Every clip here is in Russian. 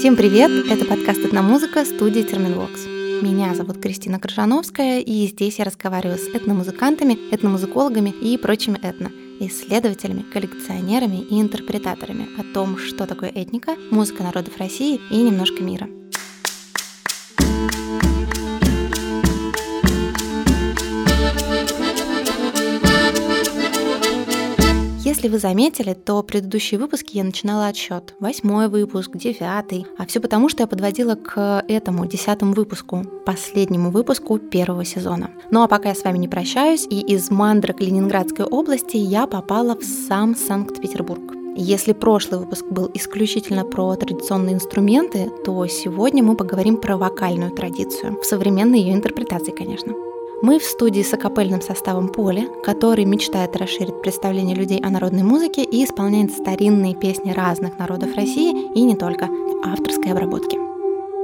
Всем привет! Это подкаст «Одна музыка» студии Терминвокс. Меня зовут Кристина Крыжановская, и здесь я разговариваю с этномузыкантами, этномузыкологами и прочими этно, исследователями, коллекционерами и интерпретаторами о том, что такое этника, музыка народов России и немножко мира – Если вы заметили, то предыдущие выпуски я начинала отсчет. Восьмой выпуск, девятый. А все потому, что я подводила к этому десятому выпуску, последнему выпуску первого сезона. Ну а пока я с вами не прощаюсь, и из мандрок Ленинградской области я попала в сам Санкт-Петербург. Если прошлый выпуск был исключительно про традиционные инструменты, то сегодня мы поговорим про вокальную традицию, в современной ее интерпретации, конечно. Мы в студии с акапельным составом «Поле», который мечтает расширить представление людей о народной музыке и исполняет старинные песни разных народов России и не только в авторской обработке.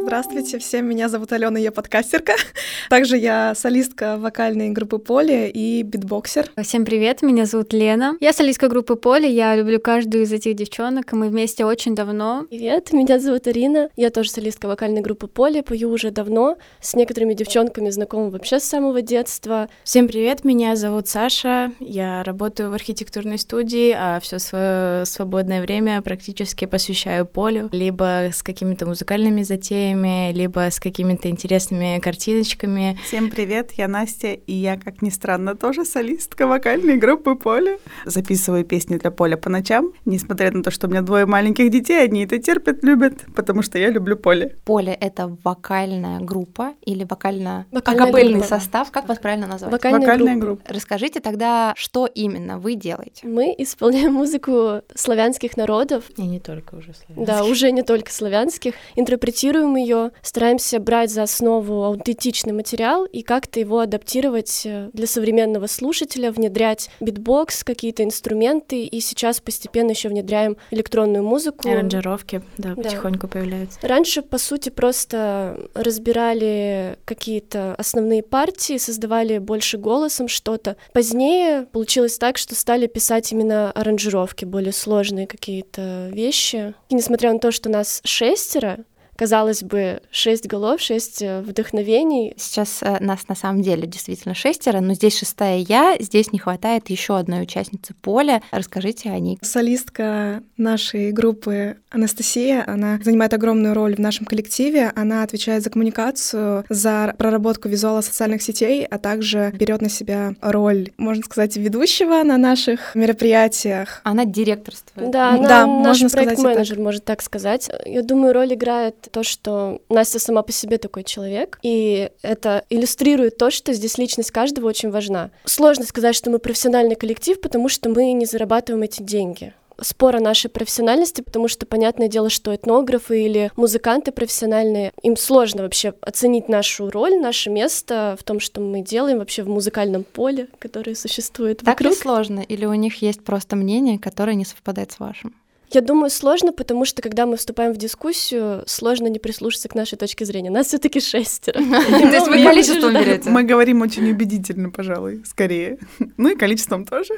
Здравствуйте всем, меня зовут Алена, я подкастерка. Также я солистка вокальной группы Поле и битбоксер. Всем привет, меня зовут Лена. Я солистка группы Поле, я люблю каждую из этих девчонок, и мы вместе очень давно. Привет, меня зовут Арина, я тоже солистка вокальной группы Поле, пою уже давно, с некоторыми девчонками знакома вообще с самого детства. Всем привет, меня зовут Саша, я работаю в архитектурной студии, а все свое свободное время практически посвящаю полю, либо с какими-то музыкальными затеями, историями, либо с какими-то интересными картиночками. Всем привет, я Настя, и я, как ни странно, тоже солистка вокальной группы Поля. Записываю песни для Поля по ночам, несмотря на то, что у меня двое маленьких детей, они это терпят, любят, потому что я люблю Поле. Поле — это вокальная группа или вокально-акапельный состав, как вас правильно назвать? Вокальная, вокальная группа. группа. Расскажите тогда, что именно вы делаете? Мы исполняем музыку славянских народов. И не только уже славянских. Да, уже не только славянских. Интерпретируем ее ее, стараемся брать за основу аутентичный материал и как-то его адаптировать э, для современного слушателя, внедрять битбокс, какие-то инструменты, и сейчас постепенно еще внедряем электронную музыку. Аранжировки, да, да, потихоньку появляются. Раньше, по сути, просто разбирали какие-то основные партии, создавали больше голосом что-то. Позднее получилось так, что стали писать именно аранжировки, более сложные какие-то вещи. И несмотря на то, что нас шестеро, казалось бы, шесть голов, шесть э, вдохновений. Сейчас э, нас на самом деле действительно шестеро, но здесь шестая я, здесь не хватает еще одной участницы поля. Расскажите о ней. Солистка нашей группы Анастасия, она занимает огромную роль в нашем коллективе, она отвечает за коммуникацию, за проработку визуала социальных сетей, а также берет на себя роль, можно сказать, ведущего на наших мероприятиях. Она директорствует. Да, она да, наш проект-менеджер, можно так сказать. Я думаю, роль играет то, что Настя сама по себе такой человек, и это иллюстрирует то, что здесь личность каждого очень важна. Сложно сказать, что мы профессиональный коллектив, потому что мы не зарабатываем эти деньги спор о нашей профессиональности, потому что понятное дело, что этнографы или музыканты профессиональные, им сложно вообще оценить нашу роль, наше место в том, что мы делаем вообще в музыкальном поле, которое существует так вокруг. Так ли сложно? Или у них есть просто мнение, которое не совпадает с вашим? Я думаю, сложно, потому что когда мы вступаем в дискуссию, сложно не прислушаться к нашей точке зрения. Нас все таки шестеро. То есть вы количеством берете? Мы говорим очень убедительно, пожалуй, скорее. Ну и количеством тоже.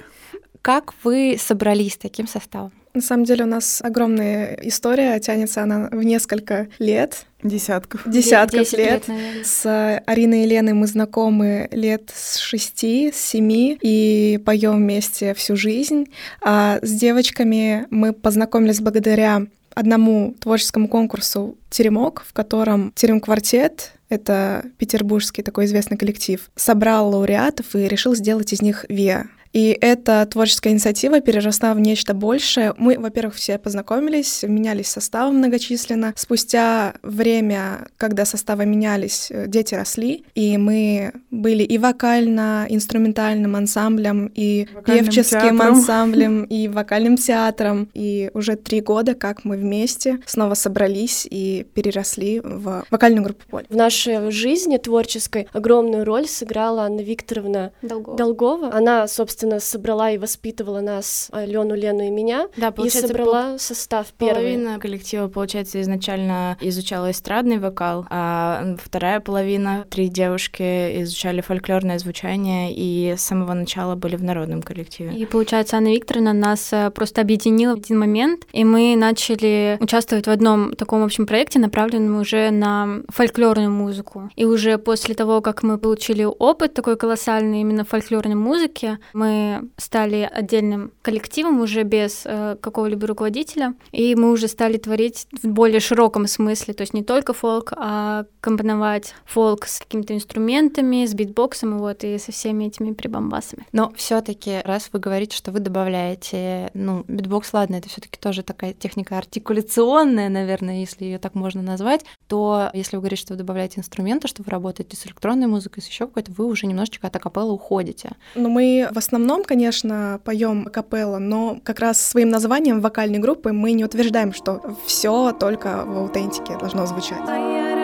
Как вы собрались таким составом? На самом деле у нас огромная история, тянется она в несколько лет. Десятков. Десятков лет. лет с Ариной и Леной мы знакомы лет с шести, с семи и поем вместе всю жизнь. А с девочками мы познакомились благодаря одному творческому конкурсу «Теремок», в котором «Терем-квартет» — это петербургский такой известный коллектив, собрал лауреатов и решил сделать из них ВИА и эта творческая инициатива переросла в нечто большее. Мы, во-первых, все познакомились, менялись составом многочисленно. Спустя время, когда составы менялись, э, дети росли, и мы были и вокально-инструментальным ансамблем, и Вокальным певческим театром. ансамблем, и вокальным театром. И уже три года, как мы вместе снова собрались и переросли в вокальную группу «Поле». В нашей жизни творческой огромную роль сыграла Анна Викторовна Долгова. Долгова. Она, собственно, собственно, собрала и воспитывала нас, Алену, Лену и меня. Да, и собрала пол... состав первый. Половина коллектива, получается, изначально изучала эстрадный вокал, а вторая половина, три девушки изучали фольклорное звучание и с самого начала были в народном коллективе. И, получается, Анна Викторовна нас э, просто объединила в один момент, и мы начали участвовать в одном таком общем проекте, направленном уже на фольклорную музыку. И уже после того, как мы получили опыт такой колоссальный именно в фольклорной музыке, мы стали отдельным коллективом уже без э, какого-либо руководителя, и мы уже стали творить в более широком смысле, то есть не только фолк, а компоновать фолк с какими-то инструментами, с битбоксом и вот и со всеми этими прибамбасами. Но все-таки, раз вы говорите, что вы добавляете, ну, битбокс, ладно, это все-таки тоже такая техника артикуляционная, наверное, если ее так можно назвать, то если вы говорите, что вы добавляете инструменты, что вы работаете с электронной музыкой, с еще какой-то, вы уже немножечко от a cappella уходите. Ну, мы в основном, конечно, поем a cappella, но как раз своим названием вокальной группы мы не утверждаем, что все только в аутентике должно звучать.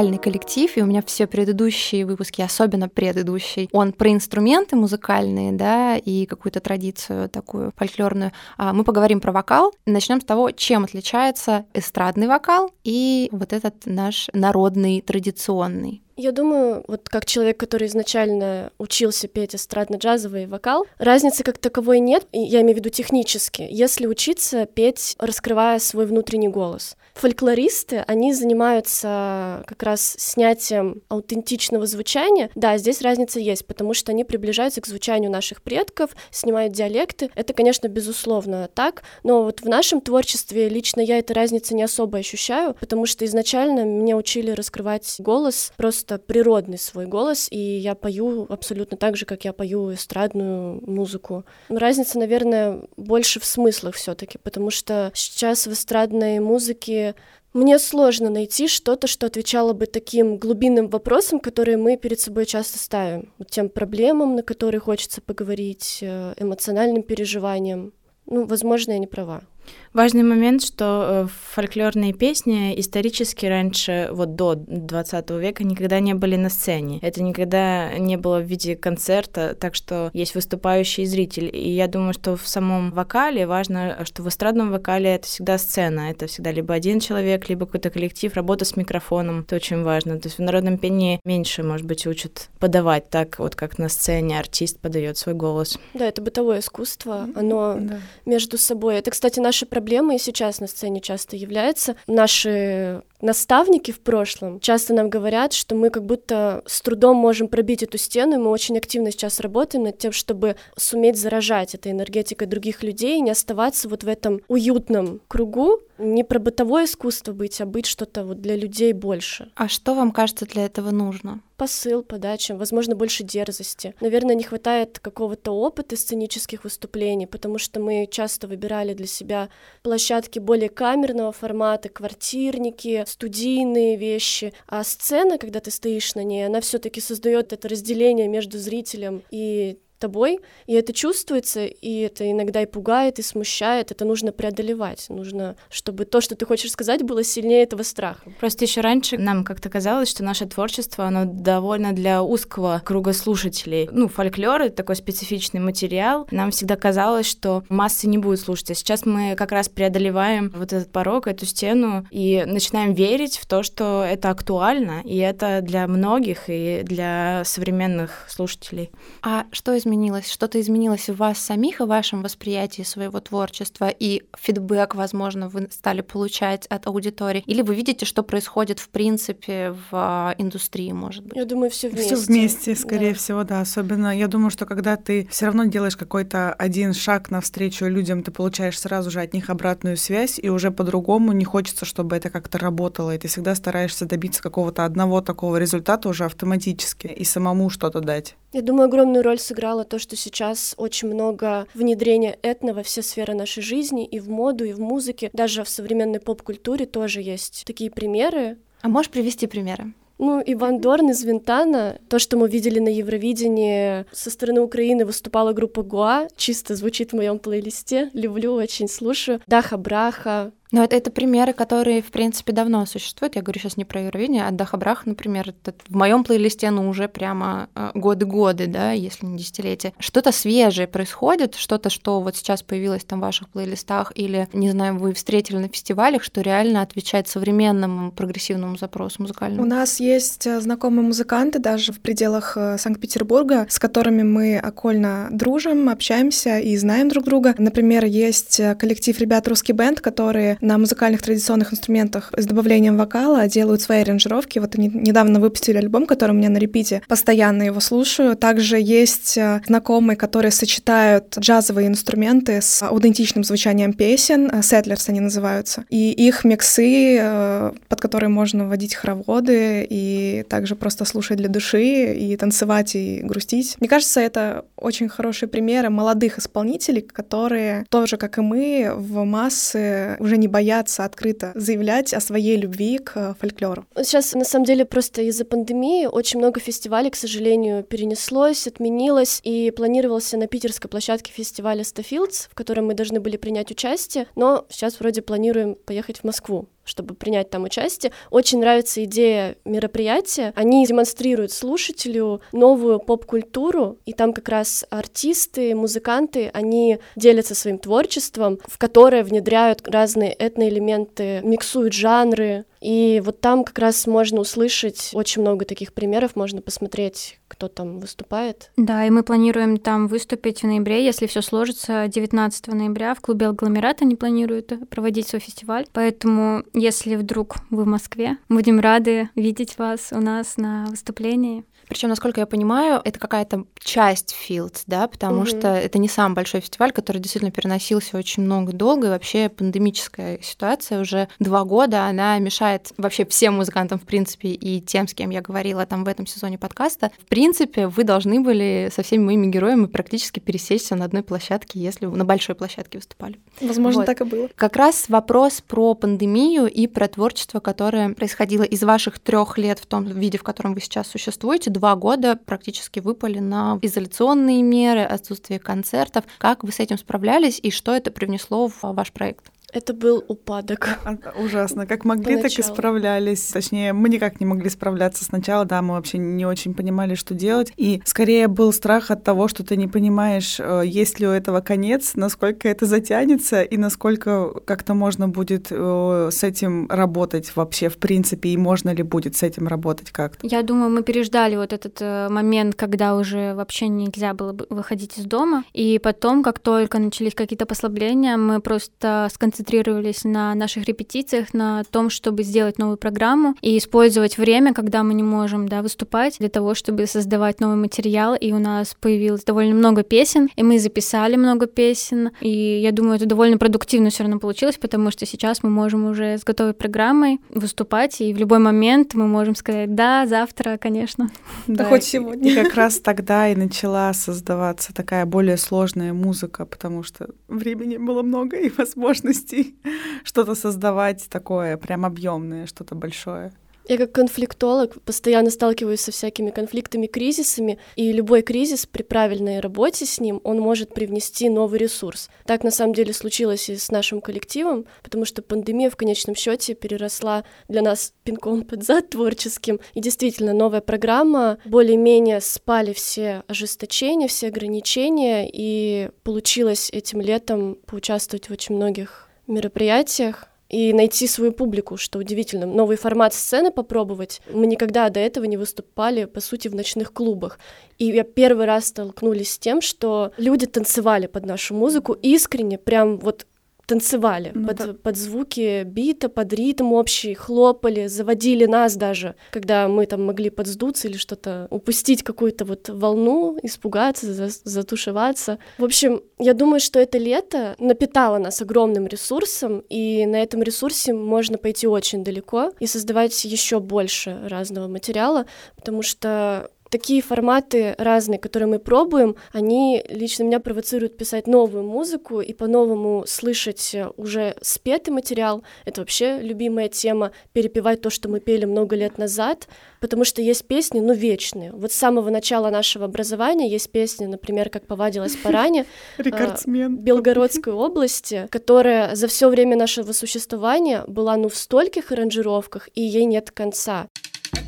Вокальный коллектив, и у меня все предыдущие выпуски, особенно предыдущий, он про инструменты музыкальные, да, и какую-то традицию такую фольклорную. А мы поговорим про вокал. Начнем с того, чем отличается эстрадный вокал и вот этот наш народный, традиционный. Я думаю, вот как человек, который изначально учился петь эстрадно-джазовый вокал, разницы как таковой нет, я имею в виду технически, если учиться петь, раскрывая свой внутренний голос. Фольклористы, они занимаются как раз снятием аутентичного звучания. Да, здесь разница есть, потому что они приближаются к звучанию наших предков, снимают диалекты. Это, конечно, безусловно так, но вот в нашем творчестве лично я этой разницы не особо ощущаю, потому что изначально меня учили раскрывать голос, просто природный свой голос, и я пою абсолютно так же, как я пою эстрадную музыку. Разница, наверное, больше в смыслах все таки потому что сейчас в эстрадной музыке мне сложно найти что-то, что отвечало бы таким глубинным вопросам, которые мы перед собой часто ставим. Тем проблемам, на которые хочется поговорить, э, эмоциональным переживаниям. Ну, возможно, я не права. Важный момент, что э, фольклорные песни исторически раньше, вот до 20 века, никогда не были на сцене. Это никогда не было в виде концерта, так что есть выступающий зритель. И я думаю, что в самом вокале важно, что в эстрадном вокале это всегда сцена. Это всегда либо один человек, либо какой-то коллектив, работа с микрофоном. Это очень важно. То есть в народном пении меньше, может быть, учат подавать так, вот как на сцене артист подает свой голос. Да, это бытовое искусство. Оно да. между собой. Это, кстати, наша проблемой сейчас на сцене часто является. Наши наставники в прошлом часто нам говорят, что мы как будто с трудом можем пробить эту стену, и мы очень активно сейчас работаем над тем, чтобы суметь заражать этой энергетикой других людей и не оставаться вот в этом уютном кругу, не про бытовое искусство быть, а быть что-то вот для людей больше. А что вам кажется для этого нужно? Посыл, подача, возможно, больше дерзости. Наверное, не хватает какого-то опыта сценических выступлений, потому что мы часто выбирали для себя площадки более камерного формата, квартирники, студийные вещи. А сцена, когда ты стоишь на ней, она все-таки создает это разделение между зрителем и тобой, и это чувствуется, и это иногда и пугает, и смущает, это нужно преодолевать, нужно, чтобы то, что ты хочешь сказать, было сильнее этого страха. Просто еще раньше нам как-то казалось, что наше творчество, оно довольно для узкого круга слушателей. Ну, фольклор — это такой специфичный материал, нам всегда казалось, что массы не будут слушать, а сейчас мы как раз преодолеваем вот этот порог, эту стену, и начинаем верить в то, что это актуально, и это для многих, и для современных слушателей. А что из изменилось? Что-то изменилось в вас самих и в вашем восприятии своего творчества? И фидбэк, возможно, вы стали получать от аудитории? Или вы видите, что происходит в принципе в а, индустрии, может быть? Я думаю, все вместе. Все вместе, скорее да. всего, да. Особенно, я думаю, что когда ты все равно делаешь какой-то один шаг навстречу людям, ты получаешь сразу же от них обратную связь, и уже по-другому не хочется, чтобы это как-то работало. И ты всегда стараешься добиться какого-то одного такого результата уже автоматически и самому что-то дать. Я думаю, огромную роль сыграло то, что сейчас очень много внедрения этно во все сферы нашей жизни, и в моду, и в музыке. Даже в современной поп-культуре тоже есть такие примеры. А можешь привести примеры? Ну, Иван Дорн из Винтана, то, что мы видели на Евровидении, со стороны Украины выступала группа Гуа, чисто звучит в моем плейлисте, люблю, очень слушаю. Даха Браха, но это, это примеры, которые, в принципе, давно существуют. Я говорю сейчас не про Евровидение, а Дахабрах, например, это в моем плейлисте, ну, уже прямо э, годы-годы, да, если не десятилетия. Что-то свежее происходит, что-то, что вот сейчас появилось там в ваших плейлистах, или, не знаю, вы встретили на фестивалях, что реально отвечает современному прогрессивному запросу музыкальному? У нас есть э, знакомые музыканты даже в пределах э, Санкт-Петербурга, с которыми мы окольно дружим, общаемся и знаем друг друга. Например, есть коллектив ребят «Русский бенд», которые на музыкальных традиционных инструментах с добавлением вокала делают свои аранжировки. Вот они недавно выпустили альбом, который у меня на репите. Постоянно его слушаю. Также есть э, знакомые, которые сочетают джазовые инструменты с аутентичным звучанием песен. Settlers они называются. И их миксы, э, под которые можно вводить хороводы и также просто слушать для души и танцевать и грустить. Мне кажется, это очень хорошие примеры молодых исполнителей, которые тоже, как и мы, в массы уже не боятся открыто заявлять о своей любви к фольклору. Сейчас, на самом деле, просто из-за пандемии очень много фестивалей, к сожалению, перенеслось, отменилось, и планировался на питерской площадке фестиваля Stafields, в котором мы должны были принять участие, но сейчас вроде планируем поехать в Москву чтобы принять там участие. Очень нравится идея мероприятия. Они демонстрируют слушателю новую поп-культуру, и там как раз артисты, музыканты, они делятся своим творчеством, в которое внедряют разные этноэлементы, миксуют жанры, И вот там как раз можно услышать очень много таких примеров, можно посмотреть, кто там выступает. Да, и мы планируем там выступить в ноябре, если все сложится, 19 ноября в клубе Агломерат они планируют проводить свой фестиваль. Поэтому, если вдруг вы в Москве, будем рады видеть вас у нас на выступлении. Причем, насколько я понимаю, это какая-то часть Fields, да, потому угу. что это не самый большой фестиваль, который действительно переносился очень много долго, и вообще пандемическая ситуация уже два года, она мешает вообще всем музыкантам, в принципе, и тем, с кем я говорила там в этом сезоне подкаста. В принципе, вы должны были со всеми моими героями практически пересечься на одной площадке, если на большой площадке выступали. Возможно, вот. так и было. Как раз вопрос про пандемию и про творчество, которое происходило из ваших трех лет в том виде, в котором вы сейчас существуете, два года практически выпали на изоляционные меры, отсутствие концертов. Как вы с этим справлялись и что это привнесло в ваш проект? Это был упадок. А, ужасно. Как могли, Поначалу. так и справлялись. Точнее, мы никак не могли справляться сначала, да, мы вообще не очень понимали, что делать. И скорее был страх от того, что ты не понимаешь, э, есть ли у этого конец, насколько это затянется и насколько как-то можно будет э, с этим работать вообще в принципе, и можно ли будет с этим работать как-то. Я думаю, мы переждали вот этот э, момент, когда уже вообще нельзя было выходить из дома. И потом, как только начались какие-то послабления, мы просто сконцентрировались концентрировались на наших репетициях, на том, чтобы сделать новую программу и использовать время, когда мы не можем да, выступать, для того, чтобы создавать новый материал. И у нас появилось довольно много песен, и мы записали много песен. И я думаю, это довольно продуктивно все равно получилось, потому что сейчас мы можем уже с готовой программой выступать, и в любой момент мы можем сказать, да, завтра, конечно. Да, хоть сегодня. И как раз тогда и начала создаваться такая более сложная музыка, потому что времени было много и возможностей возможностей что-то создавать такое прям объемное, что-то большое. Я как конфликтолог постоянно сталкиваюсь со всякими конфликтами, кризисами, и любой кризис при правильной работе с ним, он может привнести новый ресурс. Так на самом деле случилось и с нашим коллективом, потому что пандемия в конечном счете переросла для нас пинком под зад творческим, и действительно новая программа, более-менее спали все ожесточения, все ограничения, и получилось этим летом поучаствовать в очень многих мероприятиях и найти свою публику, что удивительно. Новый формат сцены попробовать. Мы никогда до этого не выступали, по сути, в ночных клубах. И я первый раз столкнулись с тем, что люди танцевали под нашу музыку искренне, прям вот танцевали ну, под, да. под звуки бита, под ритм общий, хлопали, заводили нас даже, когда мы там могли подсдуться или что-то, упустить какую-то вот волну, испугаться, за, затушеваться. В общем, я думаю, что это лето напитало нас огромным ресурсом, и на этом ресурсе можно пойти очень далеко и создавать еще больше разного материала, потому что такие форматы разные, которые мы пробуем, они лично меня провоцируют писать новую музыку и по-новому слышать уже спетый материал. Это вообще любимая тема, перепевать то, что мы пели много лет назад, потому что есть песни, ну, вечные. Вот с самого начала нашего образования есть песни, например, как «Повадилась поране» Рекордсмен. Белгородской области, которая за все время нашего существования была, ну, в стольких аранжировках, и ей нет конца.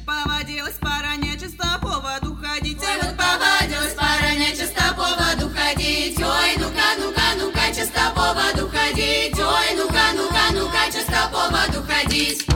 Повадилась пора нечисто ходить. Ой, ну-ка, ну-ка, ну-ка, часто по воду ходить. Ой, ну-ка, ну-ка, ну-ка, часто по воду ходить.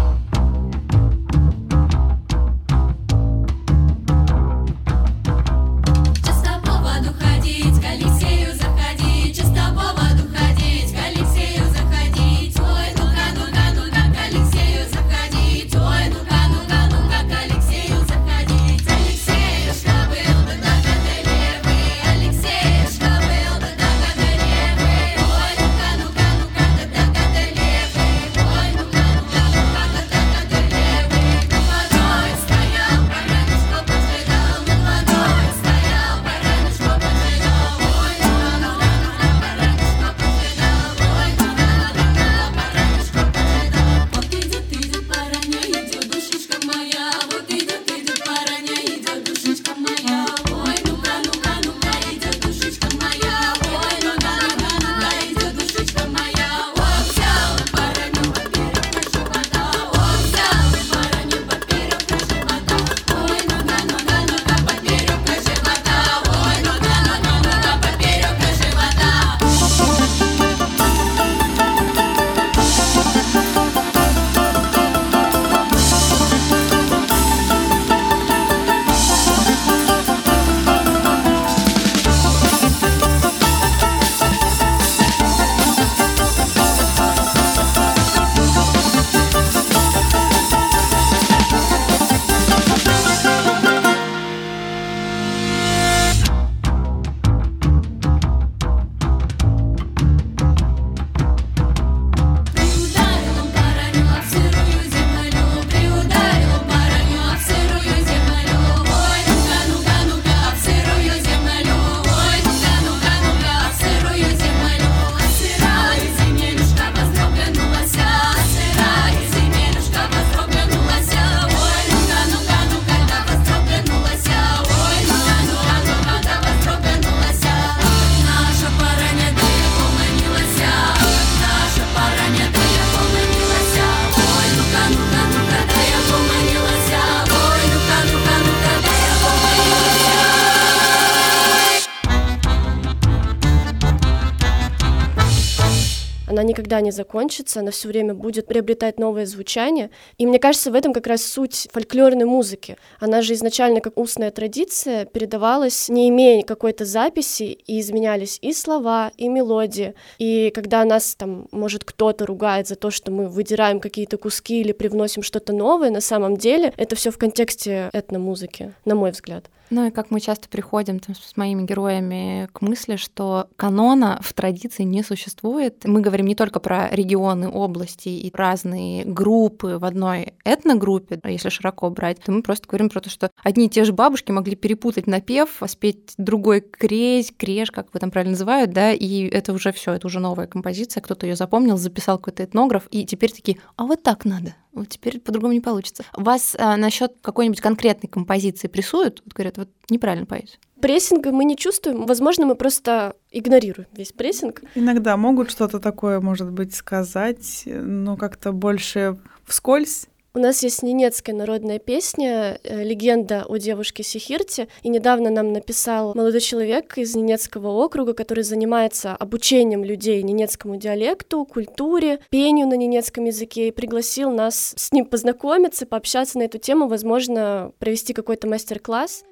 Никогда не закончится, она все время будет приобретать новое звучание. И мне кажется, в этом как раз суть фольклорной музыки. Она же изначально как устная традиция передавалась, не имея какой-то записи, и изменялись и слова, и мелодии. И когда нас там, может, кто-то ругает за то, что мы выдираем какие-то куски или привносим что-то новое, на самом деле это все в контексте этномузыки, на мой взгляд. Ну и как мы часто приходим там, с моими героями к мысли, что канона в традиции не существует. Мы говорим не только про регионы, области и разные группы в одной этногруппе, а если широко брать, то мы просто говорим про то, что одни и те же бабушки могли перепутать напев, спеть другой крезь, креш, как вы там правильно называют, да, и это уже все, это уже новая композиция, кто-то ее запомнил, записал какой-то этнограф, и теперь такие, а вот так надо, вот теперь по-другому не получится. Вас а, насчет какой-нибудь конкретной композиции прессуют? Вот говорят, вот неправильно поете. Прессинга мы не чувствуем. Возможно, мы просто игнорируем весь прессинг. Иногда могут что-то такое, может быть, сказать, но как-то больше вскользь у нас есть ненецкая народная песня э, «Легенда о девушке Сихирте», и недавно нам написал молодой человек из Ненецкого округа, который занимается обучением людей ненецкому диалекту, культуре, пению на ненецком языке, и пригласил нас с ним познакомиться, пообщаться на эту тему, возможно, провести какой-то мастер-класс.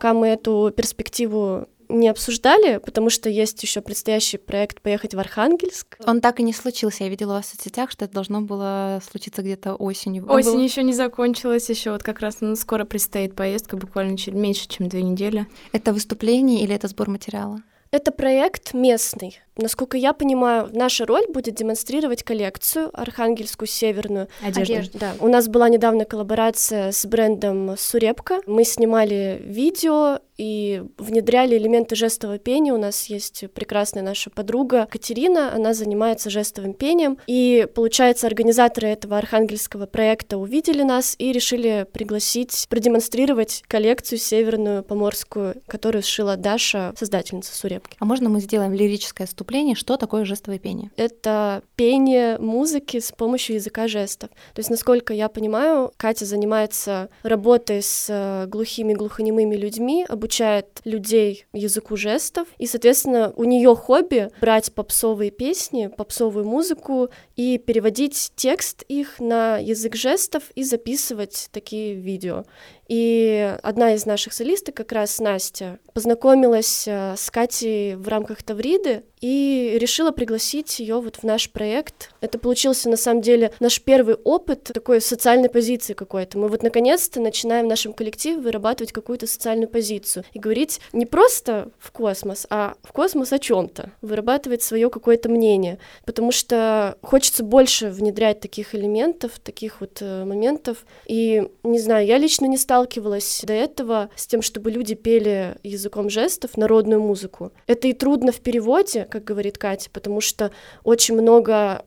Пока мы эту перспективу не обсуждали, потому что есть еще предстоящий проект поехать в Архангельск. Он так и не случился. Я видела вас в соцсетях, что это должно было случиться где-то осенью. Осень был... еще не закончилась, еще вот как раз ну, скоро предстоит поездка, буквально чуть меньше, чем две недели. Это выступление или это сбор материала? Это проект местный. Насколько я понимаю, наша роль будет демонстрировать коллекцию архангельскую северную одежду. одежду. Да. У нас была недавно коллаборация с брендом Сурепка. Мы снимали видео и внедряли элементы жестового пения. У нас есть прекрасная наша подруга Катерина, она занимается жестовым пением. И, получается, организаторы этого архангельского проекта увидели нас и решили пригласить, продемонстрировать коллекцию северную поморскую, которую сшила Даша, создательница Сурепки. А можно мы сделаем лирическое вступление, что такое жестовое пение? Это пение музыки с помощью языка жестов. То есть, насколько я понимаю, Катя занимается работой с э, глухими, глухонемыми людьми, обучает людей языку жестов, и, соответственно, у нее хобби брать попсовые песни, попсовую музыку и переводить текст их на язык жестов и записывать такие видео. И одна из наших солисток, как раз Настя, познакомилась э, с Катей в рамках Тавриды и решила пригласить ее вот в наш проект. Это получился на самом деле наш первый опыт такой социальной позиции какой-то. Мы вот наконец-то начинаем в нашем коллективе вырабатывать какую-то социальную позицию и говорить не просто в космос, а в космос о чем-то, вырабатывать свое какое-то мнение, потому что хочется больше внедрять таких элементов, таких вот э, моментов. И не знаю, я лично не стала сталкивалась до этого с тем, чтобы люди пели языком жестов народную музыку. Это и трудно в переводе, как говорит Катя, потому что очень много.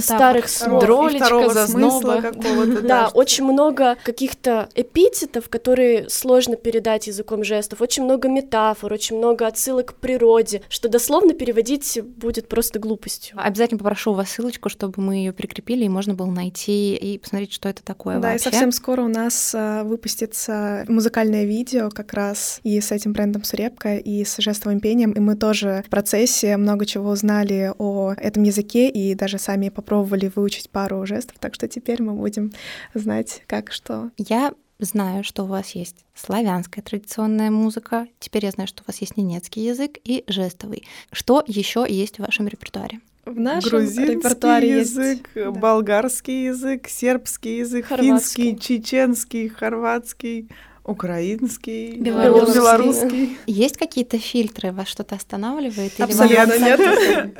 Старых слов. Дролечка, зазноба. Да, да, очень много каких-то эпитетов, которые сложно передать языком жестов, очень много метафор, очень много отсылок к природе, что дословно переводить будет просто глупостью. Обязательно попрошу у вас ссылочку, чтобы мы ее прикрепили, и можно было найти и посмотреть, что это такое Да, вообще. и совсем скоро у нас а, выпустится музыкальное видео как раз и с этим брендом Сурепка, и с жестовым пением, и мы тоже в процессе много чего узнали о этом языке, и даже сами попробовали выучить пару жестов, так что теперь мы будем знать, как что. Я знаю, что у вас есть славянская традиционная музыка, теперь я знаю, что у вас есть ненецкий язык и жестовый. Что еще есть в вашем репертуаре? В нашем Грузинский репертуаре язык, есть... болгарский язык, сербский язык, хорватский. финский, чеченский, хорватский, Украинский, белорусский. белорусский. Есть какие-то фильтры? Вас что-то останавливает? Абсолютно нет.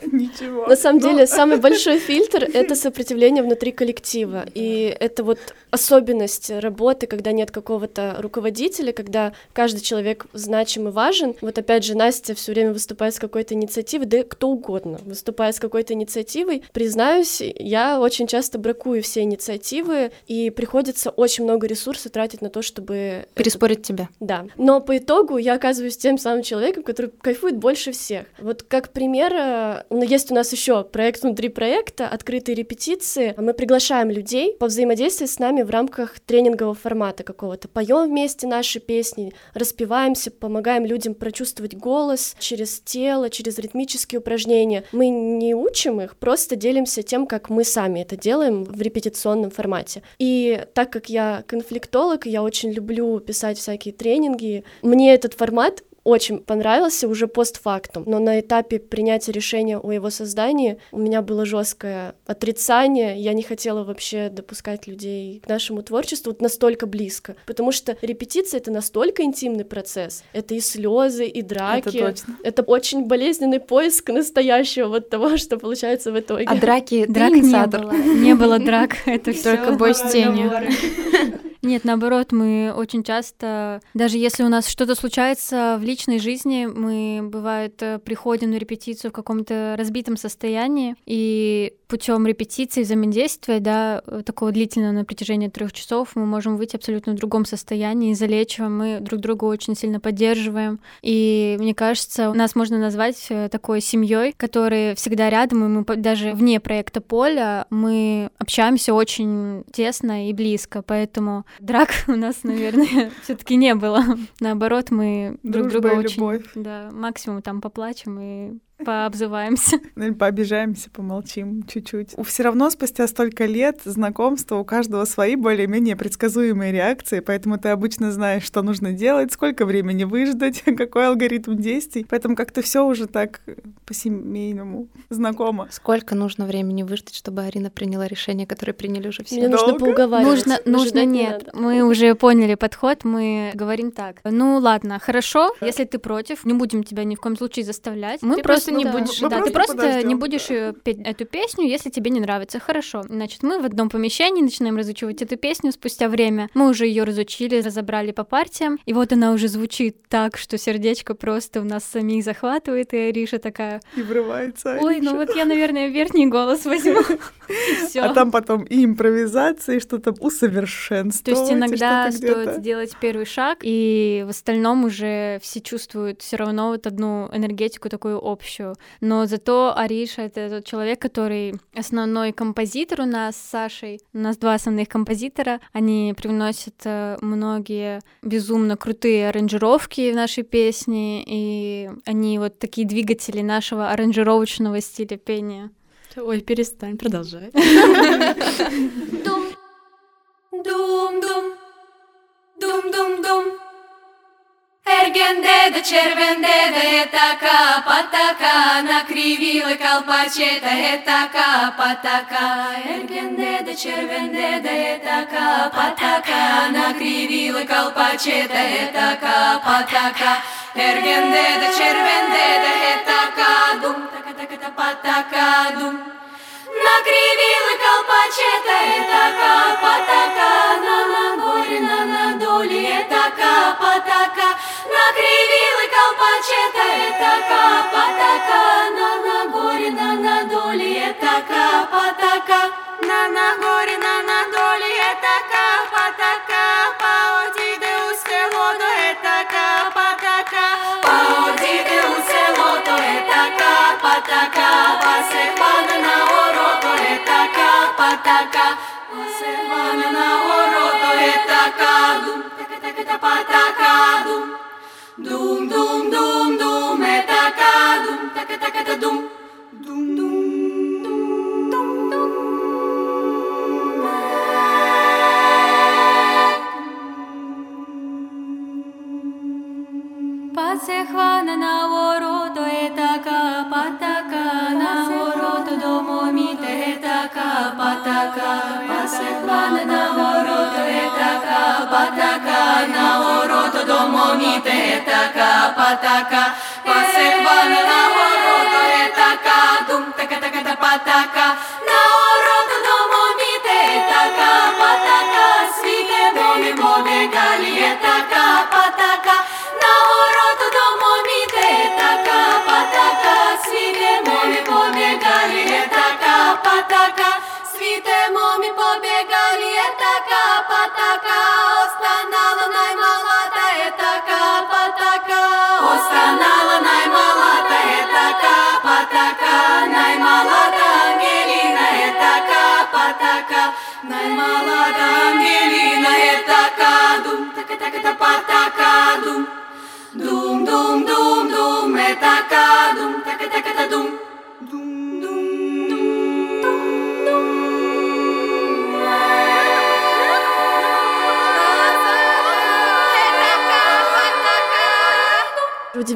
Ничего. На самом деле, самый большой фильтр — это сопротивление внутри коллектива. И это вот особенность работы, когда нет какого-то руководителя, когда каждый человек значим и важен. Вот опять же, Настя все время выступает с какой-то инициативой, да кто угодно выступает с какой-то инициативой. Признаюсь, я очень часто бракую все инициативы, и приходится очень много ресурсов тратить на то, чтобы Переспорить тебя. Да. Но по итогу я оказываюсь тем самым человеком, который кайфует больше всех. Вот как пример, э, ну, есть у нас еще проект внутри проекта, открытые репетиции. Мы приглашаем людей по взаимодействию с нами в рамках тренингового формата какого-то. Поем вместе наши песни, распеваемся, помогаем людям прочувствовать голос через тело, через ритмические упражнения. Мы не учим их, просто делимся тем, как мы сами это делаем в репетиционном формате. И так как я конфликтолог, я очень люблю писать всякие тренинги. Мне этот формат очень понравился уже постфактум, но на этапе принятия решения о его создании у меня было жесткое отрицание, я не хотела вообще допускать людей к нашему творчеству вот настолько близко, потому что репетиция — это настолько интимный процесс, это и слезы, и драки, это, точно. это очень болезненный поиск настоящего вот того, что получается в итоге. А драки драк не было, не было драк, это только бой с тенью. Нет, наоборот, мы очень часто, даже если у нас что-то случается в личной жизни, мы, бывает, э, приходим на репетицию в каком-то разбитом состоянии, и путем репетиции, взаимодействия, да, такого длительного на протяжении трех часов, мы можем выйти абсолютно в другом состоянии, залечиваем, мы друг друга очень сильно поддерживаем. И мне кажется, нас можно назвать э, такой семьей, которая всегда рядом, и мы даже вне проекта поля мы общаемся очень тесно и близко, поэтому драк у нас, наверное, все-таки не было. Наоборот, мы друг друга очень, да, максимум там поплачем и пообзываемся. Ну, или пообижаемся, помолчим чуть-чуть. Все равно спустя столько лет знакомства у каждого свои более-менее предсказуемые реакции, поэтому ты обычно знаешь, что нужно делать, сколько времени выждать, какой алгоритм действий. Поэтому как-то все уже так по-семейному знакомо. Сколько нужно времени выждать, чтобы Арина приняла решение, которое приняли уже все? Мне нужно поуговаривать. Нужно, нужно нет. Не мы уже поняли подход, мы говорим так. Ну ладно, хорошо, если ты против, не будем тебя ни в коем случае заставлять. Мы ты просто просто не да. будешь. Мы да, ты просто подождем. не будешь петь эту песню, если тебе не нравится. Хорошо. Значит, мы в одном помещении начинаем разучивать эту песню спустя время. Мы уже ее разучили, разобрали по партиям. И вот она уже звучит так, что сердечко просто у нас самих захватывает, и Ариша такая... И врывается. Ой, ну вот я, наверное, верхний голос возьму. А там потом и импровизация, и что-то усовершенствовать. То есть иногда стоит сделать первый шаг, и в остальном уже все чувствуют все равно вот одну энергетику такую общую общую. Но зато Ариша — это тот человек, который основной композитор у нас с Сашей. У нас два основных композитора. Они привносят э, многие безумно крутые аранжировки в нашей песни, и они вот такие двигатели нашего аранжировочного стиля пения. Ой, перестань, продолжай. Дум-дум, дум-дум-дум. Ергенде, червенде, да така, патака, накривили калпачета, етака, патака. Ергенде, да червенде, да така, патака, накривили калпачета, етака, патака. Ергенде, да червенде, да етака, дум, така, така, та патака, дум. Накривили колпачета, етака, патака, на на горе, на на доле, етака, патака. Накривили колпачета, етака, патака, на на горе, на на доле, етака, патака. На на горе, на на доле, етака, патака, паодіде у село, до етака, патака, паодіде у село, то етака, патака, пасе пана на етака, патака, пасе пана на ворото, етака, дум, така, така, та патака, дум. Dum dum dum dum etaka dum taka taka ta dum dum dum dum dum dum Пасе хвана на ворото етака патака на ворото домомите pataka, pasetlane na oroto etaka, pataka, na oroto domonite etaka, pataka, pasetlane na oroto etaka, dum taka taka pataka. Naimala Dangelina, etaka pataka, Naimala Dangelina.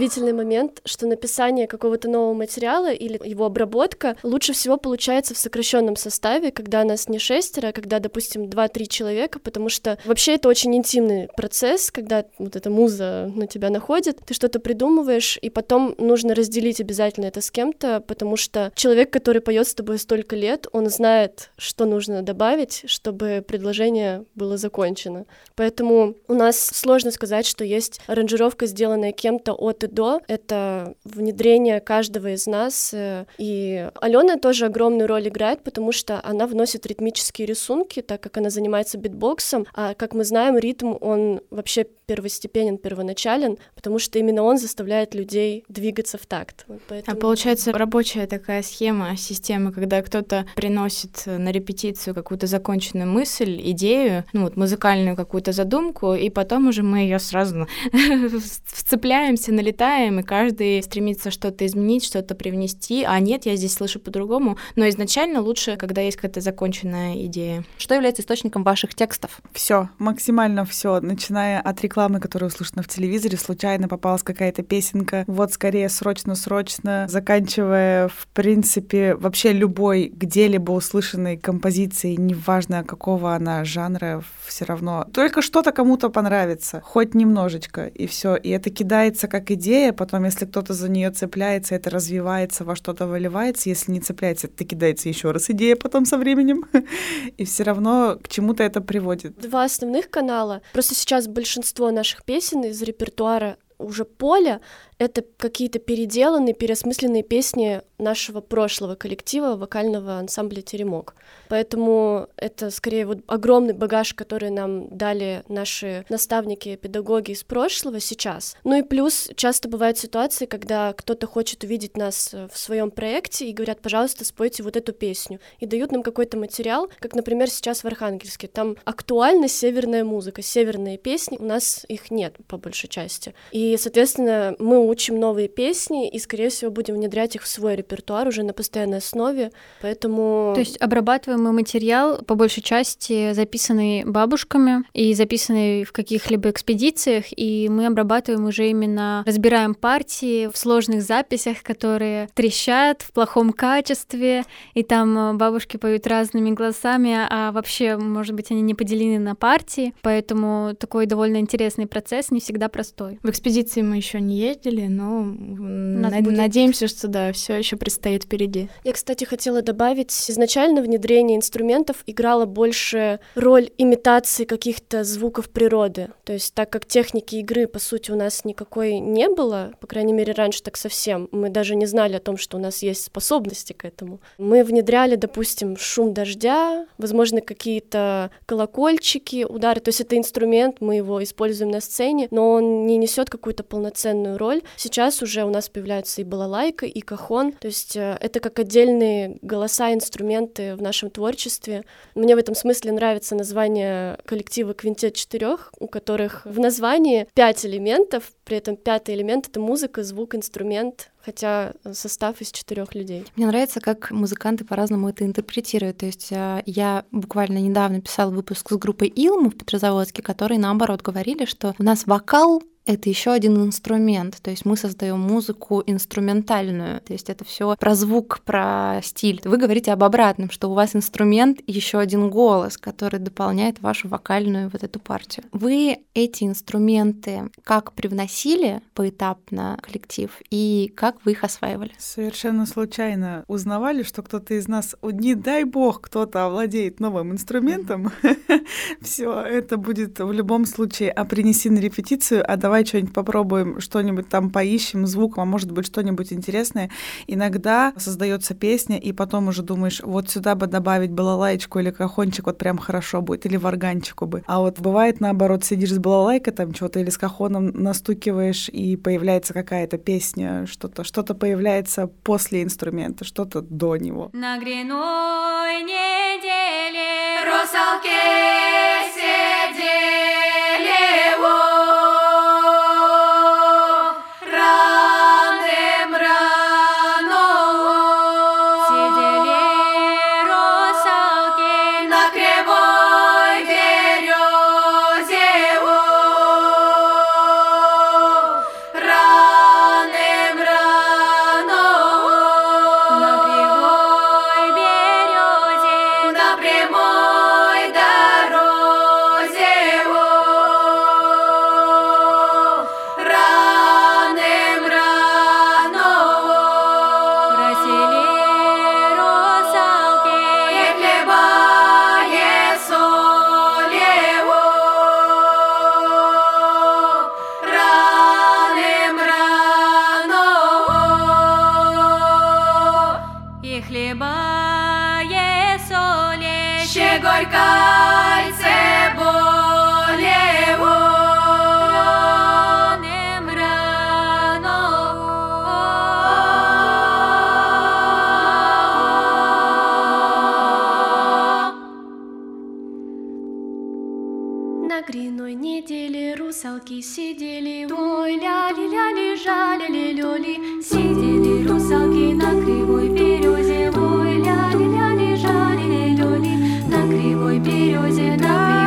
Удивительный момент, что написание какого-то нового материала или его обработка лучше всего получается в сокращенном составе, когда нас не шестеро, а когда, допустим, два-три человека, потому что вообще это очень интимный процесс, когда вот эта муза на тебя находит, ты что-то придумываешь, и потом нужно разделить обязательно это с кем-то, потому что человек, который поет с тобой столько лет, он знает, что нужно добавить, чтобы предложение было закончено. Поэтому у нас сложно сказать, что есть аранжировка, сделанная кем-то от и до. Это внедрение каждого из нас. Э, и Алена тоже огромную роль играет, потому что она вносит ритмические рисунки, так как она занимается битбоксом. А как мы знаем, ритм, он вообще первостепенен, первоначален, потому что именно он заставляет людей двигаться в такт. Вот поэтому... А получается рабочая такая схема, система, когда кто-то приносит на репетицию какую-то законченную мысль, идею, ну вот музыкальную какую-то задумку, и потом уже мы ее сразу вцепляемся, налетаем, и каждый стремится что-то изменить, что-то привнести, а нет, я здесь слышу по-другому, но изначально лучше, когда есть какая-то законченная идея. Что является источником ваших текстов? Все, максимально все, начиная от рекламы рекламы, которая услышана в телевизоре, случайно попалась какая-то песенка, вот скорее срочно-срочно, заканчивая, в принципе, вообще любой где-либо услышанной композицией, неважно какого она жанра, все равно. Только что-то кому-то понравится, хоть немножечко, и все. И это кидается как идея, потом, если кто-то за нее цепляется, это развивается, во что-то выливается, если не цепляется, это кидается еще раз идея потом со временем, и все равно к чему-то это приводит. Два основных канала. Просто сейчас большинство наших песен из репертуара уже поля это какие-то переделанные, переосмысленные песни нашего прошлого коллектива вокального ансамбля «Теремок». Поэтому это скорее вот огромный багаж, который нам дали наши наставники, педагоги из прошлого сейчас. Ну и плюс часто бывают ситуации, когда кто-то хочет увидеть нас в своем проекте и говорят, пожалуйста, спойте вот эту песню. И дают нам какой-то материал, как, например, сейчас в Архангельске. Там актуальна северная музыка, северные песни, у нас их нет по большей части. И, соответственно, мы учим новые песни и, скорее всего, будем внедрять их в свой репертуар уже на постоянной основе, поэтому... То есть обрабатываемый материал, по большей части, записанный бабушками и записанный в каких-либо экспедициях, и мы обрабатываем уже именно, разбираем партии в сложных записях, которые трещат в плохом качестве, и там бабушки поют разными голосами, а вообще, может быть, они не поделены на партии, поэтому такой довольно интересный процесс, не всегда простой. В экспедиции мы еще не ездили, но над... надеемся, что да, все еще предстоит впереди. Я, кстати, хотела добавить, изначально внедрение инструментов играло больше роль имитации каких-то звуков природы. То есть так как техники игры, по сути, у нас никакой не было, по крайней мере, раньше так совсем, мы даже не знали о том, что у нас есть способности к этому. Мы внедряли, допустим, шум дождя, возможно, какие-то колокольчики, удары. То есть это инструмент, мы его используем на сцене, но он не несет какую-то полноценную роль. Сейчас уже у нас появляются и балалайка, и кахон, то есть э, это как отдельные голоса, инструменты в нашем творчестве. Мне в этом смысле нравится название коллектива «Квинтет четырех», у которых в названии пять элементов, при этом пятый элемент — это музыка, звук, инструмент, хотя состав из четырех людей. Мне нравится, как музыканты по-разному это интерпретируют. То есть э, я буквально недавно писала выпуск с группой Илму в Петрозаводске, которые наоборот говорили, что у нас вокал это еще один инструмент. То есть мы создаем музыку инструментальную. То есть это все про звук, про стиль. Вы говорите об обратном, что у вас инструмент еще один голос, который дополняет вашу вокальную вот эту партию. Вы эти инструменты как привносили поэтапно коллектив и как вы их осваивали? Совершенно случайно узнавали, что кто-то из нас, не дай бог, кто-то овладеет новым инструментом. Все, это будет в любом случае, а принеси на репетицию, а давай что-нибудь попробуем, что-нибудь там поищем звуком, а может быть что-нибудь интересное. Иногда создается песня, и потом уже думаешь, вот сюда бы добавить балалайку или кахончик, вот прям хорошо будет, или варганчику бы. А вот бывает наоборот, сидишь с балалайкой там что-то или с кахоном настукиваешь, и появляется какая-то песня, что-то что-то появляется после инструмента, что-то до него. На гряной неделе русалки сидели На гриной неделе русалки сидели, ой, ляли-ляли, жали-ли-люли. Сидели русалки на кривой березе, ой, ляли-ляли, жали-ли-люли. На кривой березе, на кривой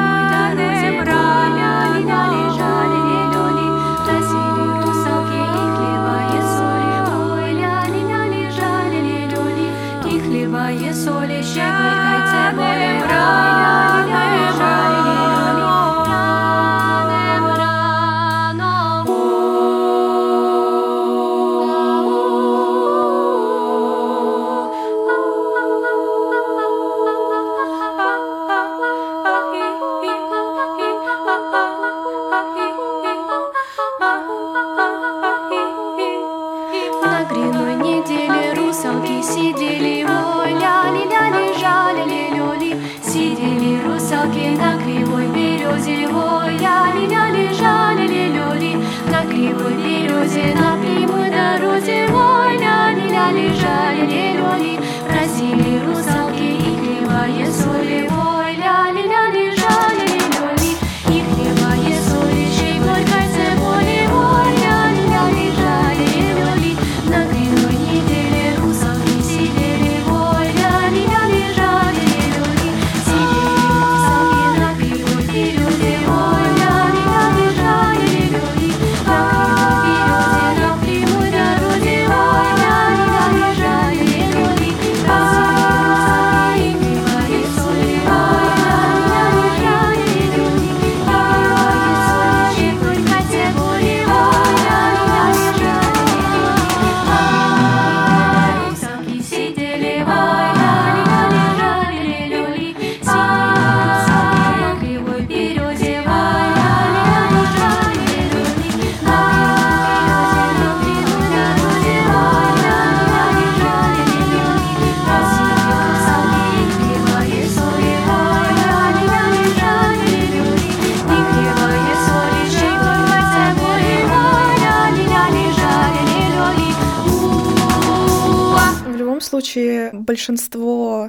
случае,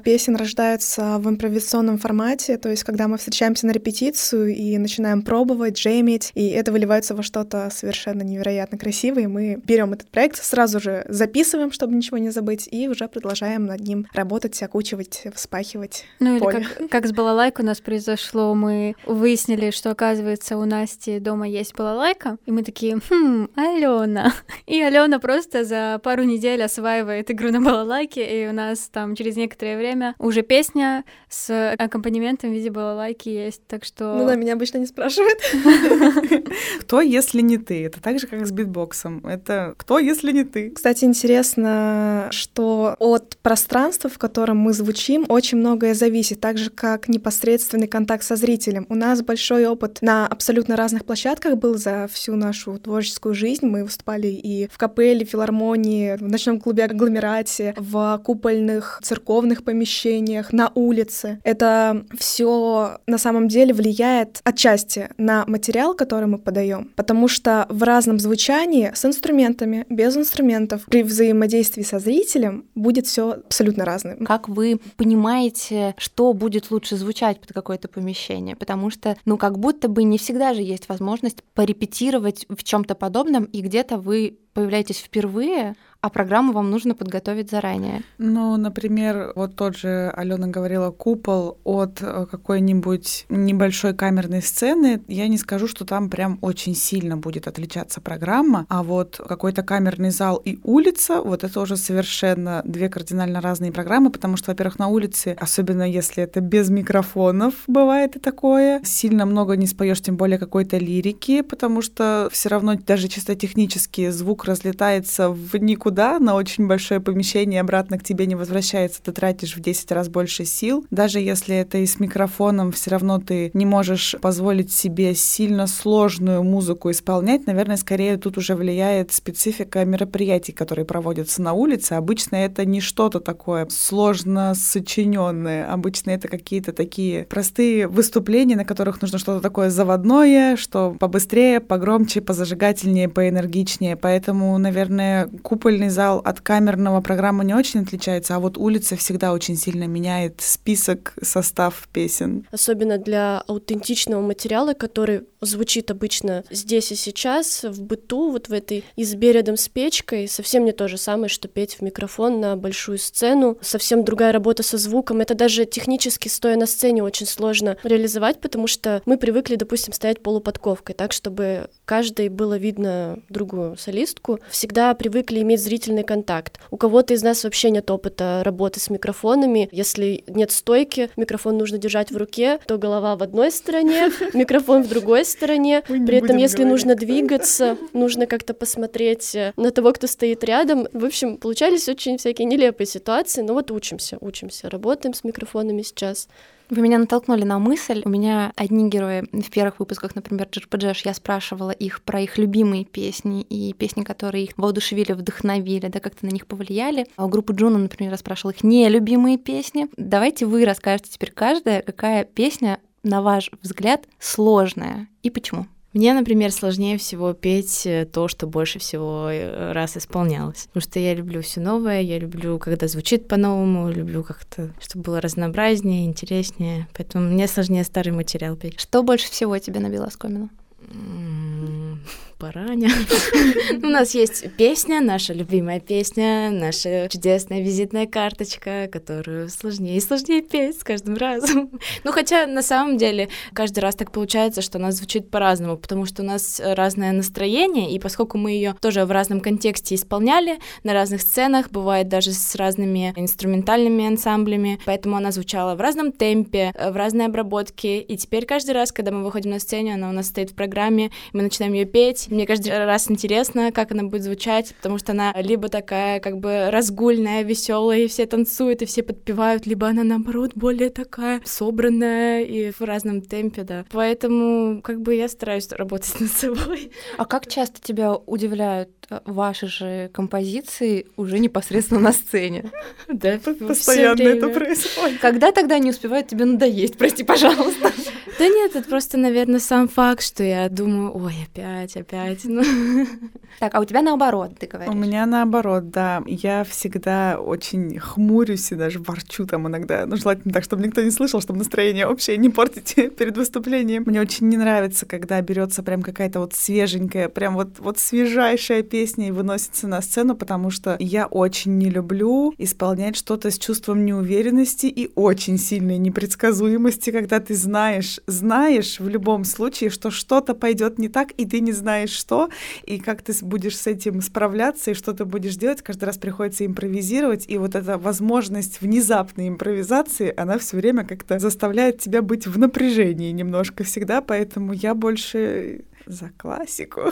песен рождаются в импровизационном формате, то есть когда мы встречаемся на репетицию и начинаем пробовать, джемить, и это выливается во что-то совершенно невероятно красивое, и мы берем этот проект, сразу же записываем, чтобы ничего не забыть, и уже продолжаем над ним работать, окучивать, вспахивать Ну или поле. как, как с балалайкой у нас произошло, мы выяснили, что оказывается у Насти дома есть балалайка, и мы такие, хм, Алена. И Алена просто за пару недель осваивает игру на балалайке, и у нас там через некоторое время уже песня с аккомпанементом в виде балалайки есть, так что... Ну да, меня обычно не спрашивают. Кто, если не ты? Это так же, как с битбоксом. Это кто, если не ты? Кстати, интересно, что от пространства, в котором мы звучим, очень многое зависит, так же, как непосредственный контакт со зрителем. У нас большой опыт на абсолютно разных площадках был за всю нашу творческую жизнь. Мы выступали и в капелле, филармонии, в ночном клубе агломерате, в купольных церковных помещениях, на улице. Это все на самом деле влияет отчасти на материал, который мы подаем, потому что в разном звучании с инструментами, без инструментов, при взаимодействии со зрителем будет все абсолютно разным. Как вы понимаете, что будет лучше звучать под какое-то помещение? Потому что, ну, как будто бы не всегда же есть возможность порепетировать в чем-то подобном, и где-то вы появляетесь впервые, а программу вам нужно подготовить заранее. Ну, например, вот тот же Алена говорила купол от э, какой-нибудь небольшой камерной сцены. Я не скажу, что там прям очень сильно будет отличаться программа, а вот какой-то камерный зал и улица, вот это уже совершенно две кардинально разные программы, потому что, во-первых, на улице, особенно если это без микрофонов, бывает и такое, сильно много не споешь, тем более какой-то лирики, потому что все равно даже чисто технически звук разлетается в никуда никуда, на очень большое помещение обратно к тебе не возвращается, ты тратишь в 10 раз больше сил. Даже если это и с микрофоном, все равно ты не можешь позволить себе сильно сложную музыку исполнять. Наверное, скорее тут уже влияет специфика мероприятий, которые проводятся на улице. Обычно это не что-то такое сложно сочиненное. Обычно это какие-то такие простые выступления, на которых нужно что-то такое заводное, что побыстрее, погромче, позажигательнее, поэнергичнее. Поэтому, наверное, купольный зал от камерного программы не очень отличается, а вот улица всегда очень сильно меняет список, состав песен. Особенно для аутентичного материала, который звучит обычно здесь и сейчас, в быту, вот в этой избе рядом с печкой, совсем не то же самое, что петь в микрофон на большую сцену. Совсем другая работа со звуком. Это даже технически, стоя на сцене, очень сложно реализовать, потому что мы привыкли, допустим, стоять полуподковкой, так, чтобы каждой было видно другую солистку. Всегда привыкли иметь зрительный контакт. У кого-то из нас вообще нет опыта работы с микрофонами. Если нет стойки, микрофон нужно держать в руке, то голова в одной стороне, микрофон в другой стороне. При этом, если нужно двигаться, нужно как-то посмотреть э, на того, кто стоит рядом. В общем, получались очень всякие нелепые ситуации, но вот учимся, учимся, работаем с микрофонами сейчас. Вы меня натолкнули на мысль. У меня одни герои в первых выпусках, например, Джерпаджеш, я спрашивала их про их любимые песни и песни, которые их воодушевили, вдохновили, да, как-то на них повлияли. А у группы Джуна, например, я спрашивала их нелюбимые песни. Давайте вы расскажете теперь каждая, какая песня, на ваш взгляд, сложная и почему. Мне, например, сложнее всего петь э, то, что больше всего э, раз исполнялось. Потому что я люблю все новое, я люблю, когда звучит по-новому, люблю как-то, чтобы было разнообразнее, интереснее. Поэтому мне сложнее старый материал петь. Что больше всего тебе набило оскомину? Параня. У нас есть песня, наша любимая песня, наша чудесная визитная карточка, которую сложнее и сложнее петь с каждым разом. Ну, хотя на самом деле каждый раз так получается, что она звучит по-разному, потому что у нас разное настроение, и поскольку мы ее тоже в разном контексте исполняли, на разных сценах, бывает даже с разными инструментальными ансамблями, поэтому она звучала в разном темпе, в разной обработке, и теперь каждый раз, когда мы выходим на сцену, она у нас стоит в программе, мы начинаем ее петь, мне каждый раз интересно, как она будет звучать, потому что она либо такая как бы разгульная, веселая, и все танцуют, и все подпевают, либо она наоборот более такая собранная и в разном темпе, да. Поэтому как бы я стараюсь работать над собой. А как часто тебя удивляют ваши же композиции уже непосредственно на сцене. Да, постоянно это происходит. Когда тогда не успевают тебе надоесть, прости, пожалуйста. Да нет, это просто, наверное, сам факт, что я думаю, ой, опять, опять. Ну. Так, а у тебя наоборот, ты говоришь? У меня наоборот, да. Я всегда очень хмурюсь и даже ворчу там иногда. Ну, желательно так, чтобы никто не слышал, чтобы настроение общее не портить перед выступлением. Мне очень не нравится, когда берется прям какая-то вот свеженькая, прям вот, вот свежайшая песня и выносится на сцену, потому что я очень не люблю исполнять что-то с чувством неуверенности и очень сильной непредсказуемости, когда ты знаешь, знаешь в любом случае, что что-то пойдет не так, и ты не знаешь, что, и как ты будешь с этим справляться, и что ты будешь делать. Каждый раз приходится импровизировать, и вот эта возможность внезапной импровизации, она все время как-то заставляет тебя быть в напряжении немножко всегда, поэтому я больше за классику.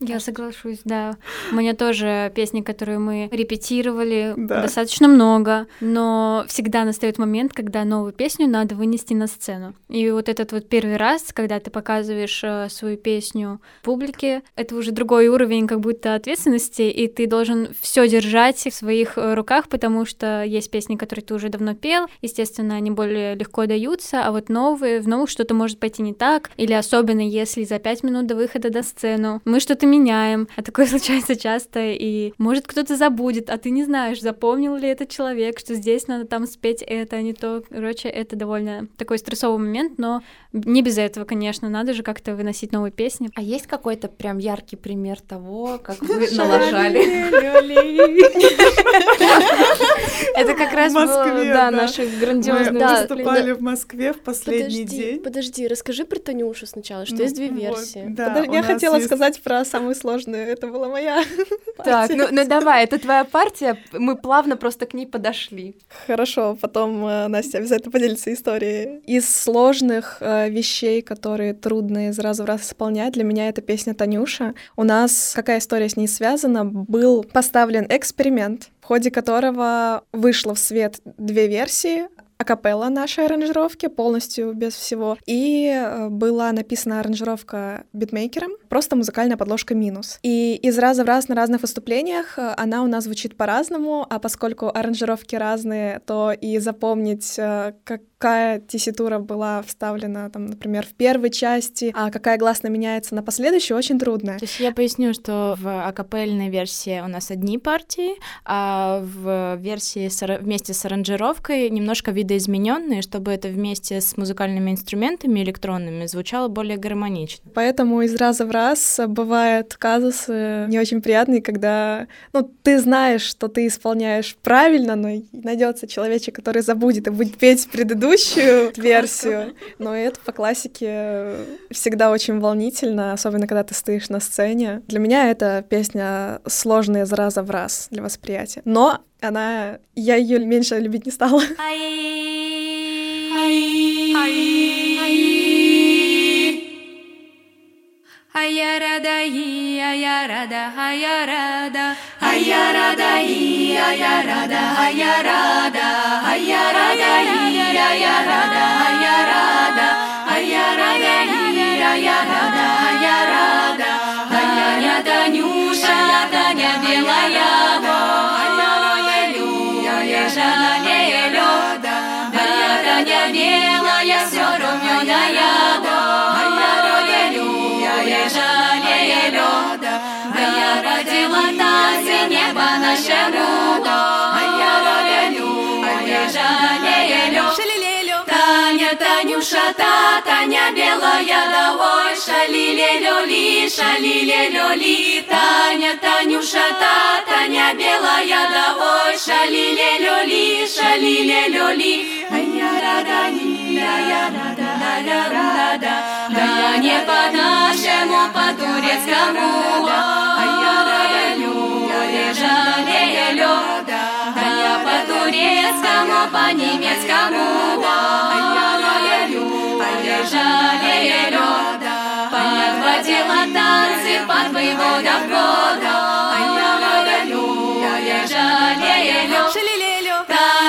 Я соглашусь, да. У меня тоже песни, которые мы репетировали да. достаточно много, но всегда настает момент, когда новую песню надо вынести на сцену. И вот этот вот первый раз, когда ты показываешь э, свою песню публике, это уже другой уровень как будто ответственности, и ты должен все держать в своих э, руках, потому что есть песни, которые ты уже давно пел, естественно, они более легко даются, а вот новые, в новых что-то может пойти не так, или особенно если за пять минут до выхода до сцену мы что-то меняем, а такое случается часто, и может кто-то забудет, а ты не знаешь, запомнил ли этот человек, что здесь надо там спеть это, а не то. Короче, это довольно такой стрессовый момент, но не без этого, конечно, надо же как-то выносить новые песни. А есть какой-то прям яркий пример того, как вы налажали? Это как раз было, да, наши грандиозные Мы выступали в Москве в последний день. Подожди, расскажи про Танюшу сначала, что есть две версии. Версии. Да, я хотела есть... сказать про самую сложную. Это была моя Так, ну, ну давай, это твоя партия. Мы плавно просто к ней подошли. Хорошо, потом э, Настя обязательно поделится историей. Из сложных э, вещей, которые трудно из раза в раз исполнять, для меня это песня Танюша. У нас какая история с ней связана? Был поставлен эксперимент, в ходе которого вышло в свет две версии акапелла нашей аранжировки, полностью без всего. И э, была написана аранжировка битмейкером, просто музыкальная подложка минус. И из раза в раз на разных выступлениях э, она у нас звучит по-разному, а поскольку аранжировки разные, то и запомнить, э, как какая тесситура была вставлена, там, например, в первой части, а какая гласно меняется на последующей, очень трудно. То есть я поясню, что в акапельной версии у нас одни партии, а в версии с, вместе с аранжировкой немножко видоизмененные, чтобы это вместе с музыкальными инструментами электронными звучало более гармонично. Поэтому из раза в раз бывают казусы не очень приятные, когда ну, ты знаешь, что ты исполняешь правильно, но найдется человечек, который забудет и будет петь предыдущий предыдущую версию, но это по классике всегда очень волнительно, особенно когда ты стоишь на сцене. Для меня эта песня сложная из раза в раз для восприятия, но она, я ее меньше любить не стала. Ayarada hi, ayarada, ayarada, ayarada hi, ayarada, ayarada, ayarada hi, ayarada, ayarada, ayarada Radha, Radha, Танюша, та, Таня белая, давай, шалиле лёли, шалиле лёли, Таня, Танюша, та, Таня белая, давай, шалиле лёли, шалиле лёли, я рада, я рада, я рада. Да не по-нашему, по-турецкому. Да я по-турецкому, по-немецкому, а я лежали лед. Подхватила танцы под воевода года.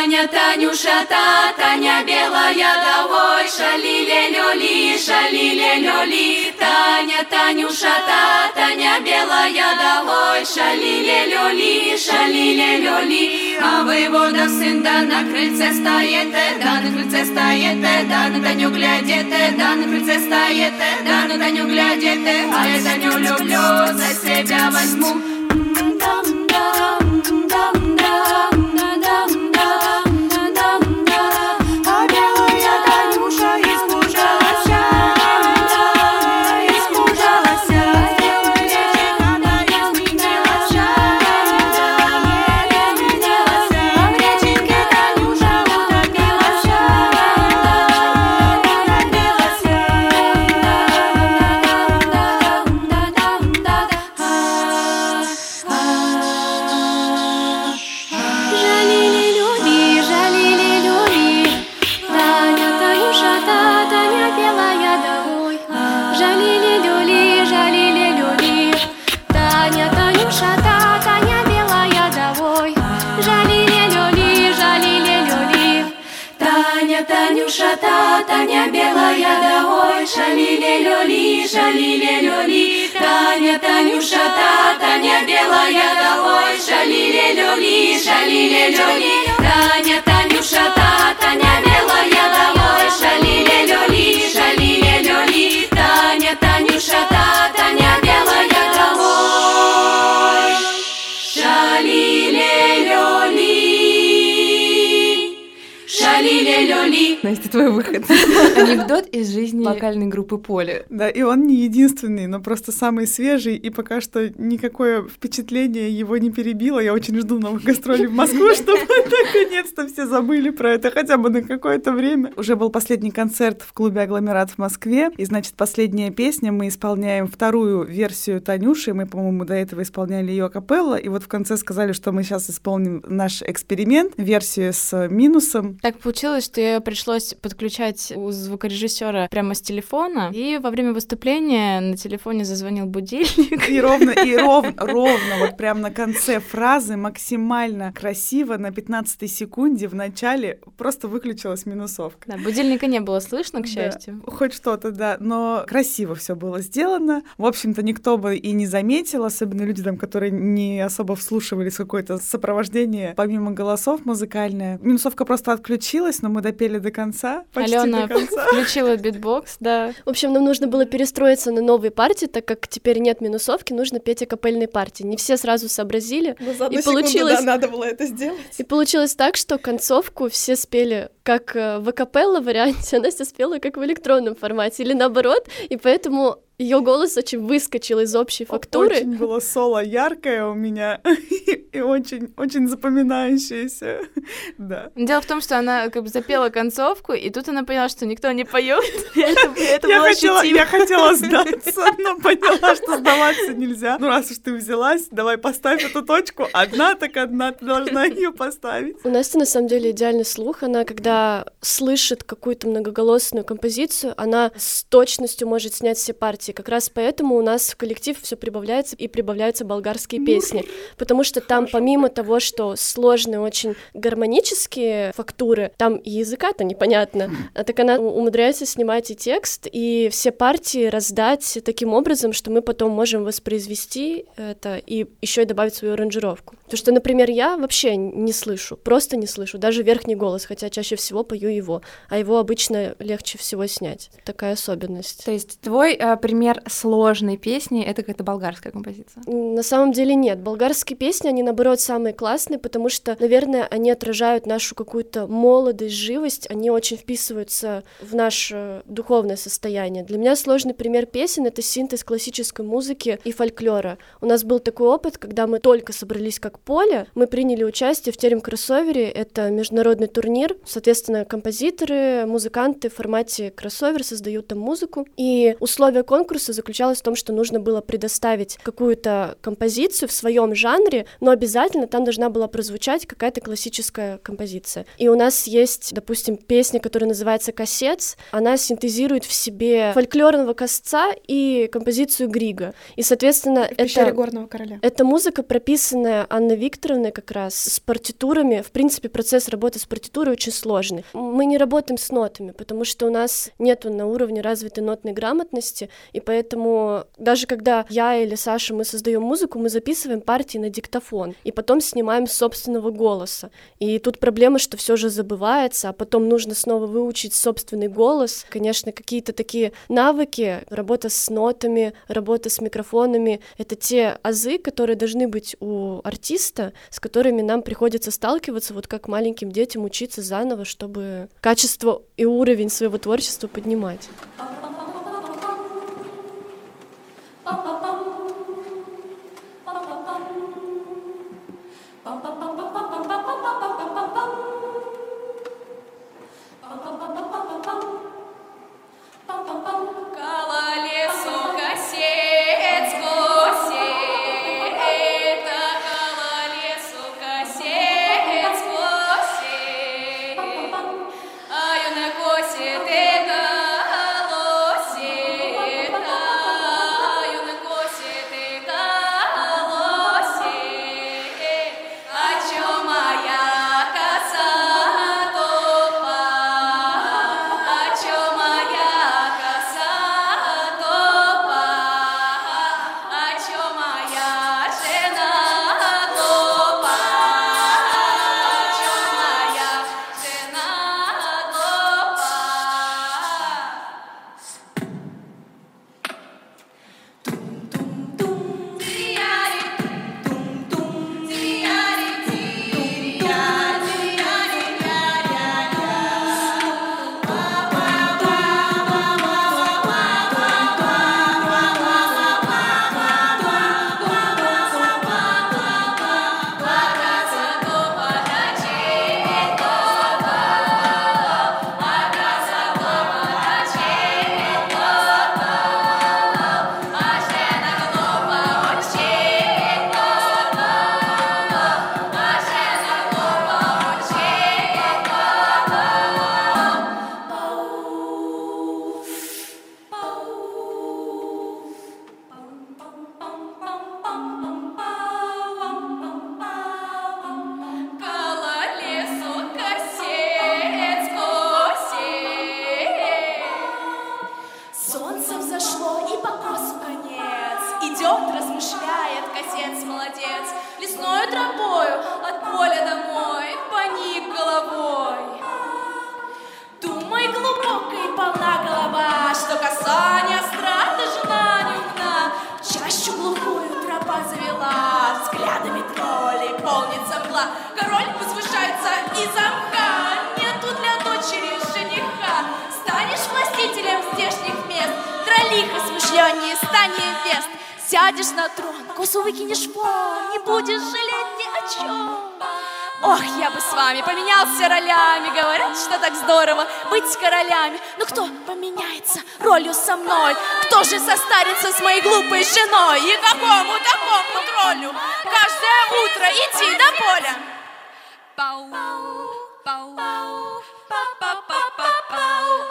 Таня, Танюша, та, Таня белая, давай, шалиле лёли, шалиле лёли, Таня, Танюша, та, Таня белая, давай, шалиле лёли, шалиле лёли, а воевода сын да на крыльце стоит, да на крыльце стоит, да на Таню глядит, да на крыльце стоит, да на Таню глядит, а я Таню люблю, за себя возьму. Дам-дам, дам-дам. шалили люди. Таня, Танюша, та, Таня белая домой. Шалили люди, шалили люди. Таня, Танюша, та, Таня белая домой. Шалили люди. Loli Настя, твой выход. Анекдот из жизни вокальной группы Поле. Да, и он не единственный, но просто самый свежий, и пока что никакое впечатление его не перебило. Я очень жду новых гастролей в Москву, чтобы наконец-то все забыли про это хотя бы на какое-то время. Уже был последний концерт в клубе «Агломерат» в Москве, и, значит, последняя песня, мы исполняем вторую версию Танюши, мы, по-моему, до этого исполняли ее капелла, и вот в конце сказали, что мы сейчас исполним наш эксперимент, версию с минусом. Так получилось, что я пришлось подключать у звукорежиссера прямо с телефона, и во время выступления на телефоне зазвонил будильник. И ровно, и ровно, ровно, вот прям на конце фразы максимально красиво на 15 секунде в начале просто выключилась минусовка. Да, будильника не было слышно, к счастью. Да, хоть что-то, да, но красиво все было сделано. В общем-то, никто бы и не заметил, особенно люди там, которые не особо вслушивались какое-то сопровождение, помимо голосов музыкальное. Минусовка просто отключилась, но мы допели до конца, почти Алена до конца. включила битбокс, да. В общем, нам нужно было перестроиться на новые партии, так как теперь нет минусовки, нужно петь акапельные партии. Не все сразу сообразили. Но за И одну секунду, получилось- да, надо было это сделать. И получилось так, что концовку все спели как э, в акапелла варианте, а Настя спела как в электронном формате, или наоборот, и поэтому ее голос очень выскочил из общей фактуры. Очень было соло яркое у меня и очень, очень запоминающееся. Да. Дело в том, что она как бы запела концовку, и тут она поняла, что никто не поет. Я хотела, я хотела сдаться, но поняла, что сдаваться нельзя. Ну, раз уж ты взялась, давай поставь эту точку. Одна так одна, ты должна ее поставить. У Насти на самом деле идеальный слух. Она, когда слышит какую-то многоголосную композицию, она с точностью может снять все партии. Как раз поэтому у нас в коллектив все прибавляется и прибавляются болгарские песни. Потому что там, помимо того, что сложные очень гармонические фактуры, там и языка-то непонятно. А так она умудряется снимать и текст, и все партии раздать таким образом, что мы потом можем воспроизвести это и еще и добавить свою аранжировку. Потому что, например, я вообще не слышу, просто не слышу, даже верхний голос, хотя чаще всего пою его, а его обычно легче всего снять. Такая особенность. То есть твой э, пример сложной песни — это какая-то болгарская композиция. На самом деле нет. Болгарские песни, они наоборот самые классные, потому что, наверное, они отражают нашу какую-то молодость, живость, они очень вписываются в наше духовное состояние. Для меня сложный пример песен — это синтез классической музыки и фольклора. У нас был такой опыт, когда мы только собрались как поле, мы приняли участие в Терем кроссовере, это международный турнир, соответственно, композиторы, музыканты в формате кроссовер создают там музыку, и условие конкурса заключалось в том, что нужно было предоставить какую-то композицию в своем жанре, но обязательно там должна была прозвучать какая-то классическая композиция. И у нас есть, допустим, песня, которая называется «Кассец», она синтезирует в себе фольклорного косца и композицию Грига. И, соответственно, В пещере это... горного короля. Это музыка, прописанная Анной Викторовной как раз с партитурами. В принципе, процесс работы с партитурой очень сложный. Мы не работаем с нотами, потому что у нас нету на уровне развитой нотной грамотности, и поэтому даже когда я или Саша мы создаем музыку, мы записываем партии на диктофон и потом снимаем собственного голоса. И тут проблема, что все же забывается, а потом нужно снова выучить собственный голос. Конечно, какие-то такие навыки, работа с нотами, работа с микрофонами — это те азы, которые должны быть у артиста, с которыми нам приходится сталкиваться, вот как маленьким детям учиться заново, чтобы качество и уровень своего творчества поднимать. Кололесу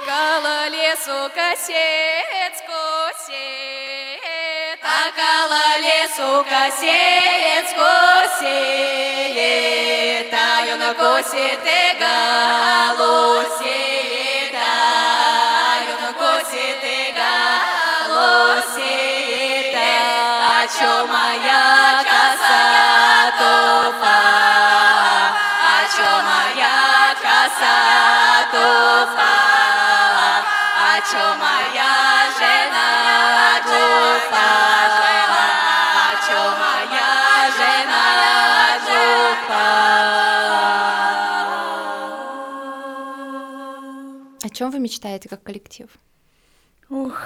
Кала лесу косец, косец Около лесу косец, косец Таю на косет и галосет Таю на косет и галосет А чё моя коса коса туфа А моя жена глупа А чё моя жена глупа О чем вы мечтаете как коллектив? Ух,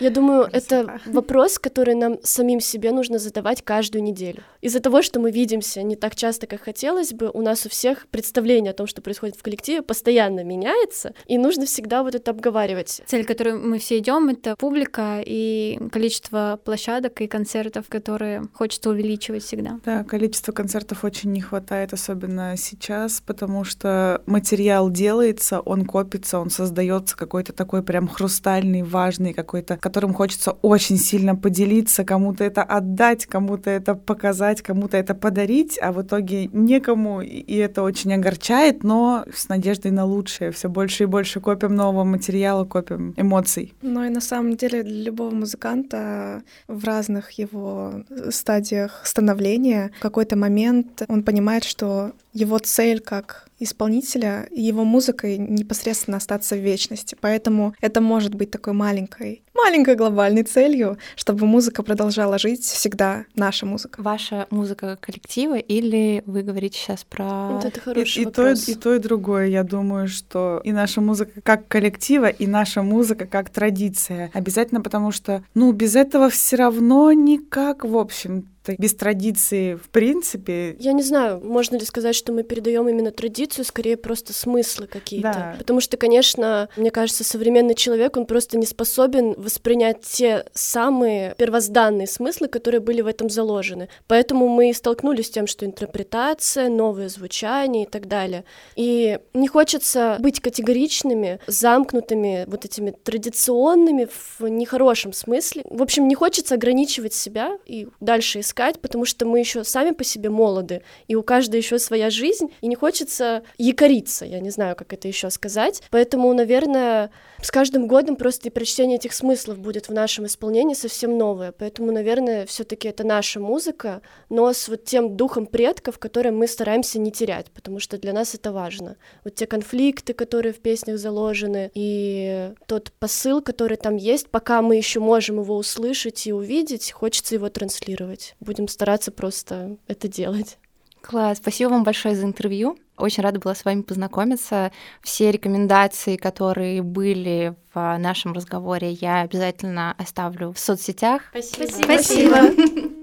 Я думаю, это Красота. вопрос, который нам самим себе нужно задавать каждую неделю. Из-за того, что мы видимся не так часто, как хотелось бы, у нас у всех представление о том, что происходит в коллективе, постоянно меняется, и нужно всегда вот это обговаривать. Цель, к которой мы все идем, это публика и количество площадок и концертов, которые хочется увеличивать всегда. Да, количество концертов очень не хватает, особенно сейчас, потому что материал делается, он копится, он создается какой-то такой прям хрустальный, важный какой-то, которым хочется очень сильно поделиться, кому-то это отдать, кому-то это показать, кому-то это подарить, а в итоге некому, и- это очень огорчает, но с надеждой на лучшее. Все больше и больше копим нового материала, копим эмоций. Но и на самом деле для любого музыканта в разных его стадиях становления в какой-то момент он понимает, что его цель как исполнителя и его музыкой непосредственно остаться в вечности. Поэтому это может быть такой маленькой, маленькой глобальной целью, чтобы музыка продолжала жить всегда, наша музыка. Ваша музыка коллектива или вы говорите сейчас про... Вот это хороший и то, и, вопрос. и то, и другое. Я думаю, что и наша музыка как коллектива, и наша музыка как традиция. Обязательно, потому что, ну, без этого все равно никак, в общем без традиции в принципе. Я не знаю, можно ли сказать, что мы передаем именно традицию, скорее просто смыслы какие-то. Да. Потому что, конечно, мне кажется, современный человек, он просто не способен воспринять те самые первозданные смыслы, которые были в этом заложены. Поэтому мы столкнулись с тем, что интерпретация, новое звучание и так далее. И не хочется быть категоричными, замкнутыми, вот этими традиционными в нехорошем смысле. В общем, не хочется ограничивать себя и дальше искать, потому что мы еще сами по себе молоды, и у каждой еще своя жизнь, и не хочется якориться, я не знаю, как это еще сказать. Поэтому, наверное, с каждым годом просто и прочтение этих смыслов будет в нашем исполнении совсем новое. Поэтому, наверное, все-таки это наша музыка, но с вот тем духом предков, который мы стараемся не терять, потому что для нас это важно. Вот те конфликты, которые в песнях заложены, и тот посыл, который там есть, пока мы еще можем его услышать и увидеть, хочется его транслировать. Будем стараться просто это делать. Класс, спасибо вам большое за интервью. Очень рада была с вами познакомиться. Все рекомендации, которые были в нашем разговоре, я обязательно оставлю в соцсетях. Спасибо.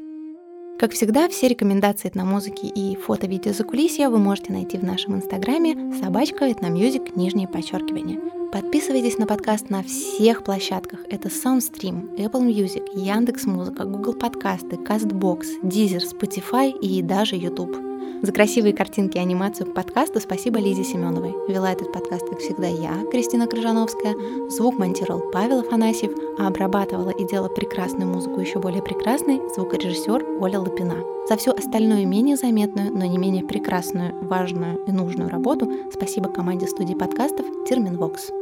Как всегда, все рекомендации этномузыки и фото-видео за кулисья вы можете найти в нашем инстаграме собачка этномьюзик, нижнее подчеркивание. Подписывайтесь на подкаст на всех площадках. Это SoundStream, Apple Music, Яндекс.Музыка, Google Подкасты, CastBox, Deezer, Spotify и даже YouTube. За красивые картинки и анимацию к подкасту спасибо Лизе Семеновой. Вела этот подкаст, как всегда, я, Кристина Крыжановская. Звук монтировал Павел Афанасьев, а обрабатывала и делала прекрасную музыку еще более прекрасной звукорежиссер Оля Лапина. За всю остальную менее заметную, но не менее прекрасную, важную и нужную работу спасибо команде студии подкастов Терминвокс.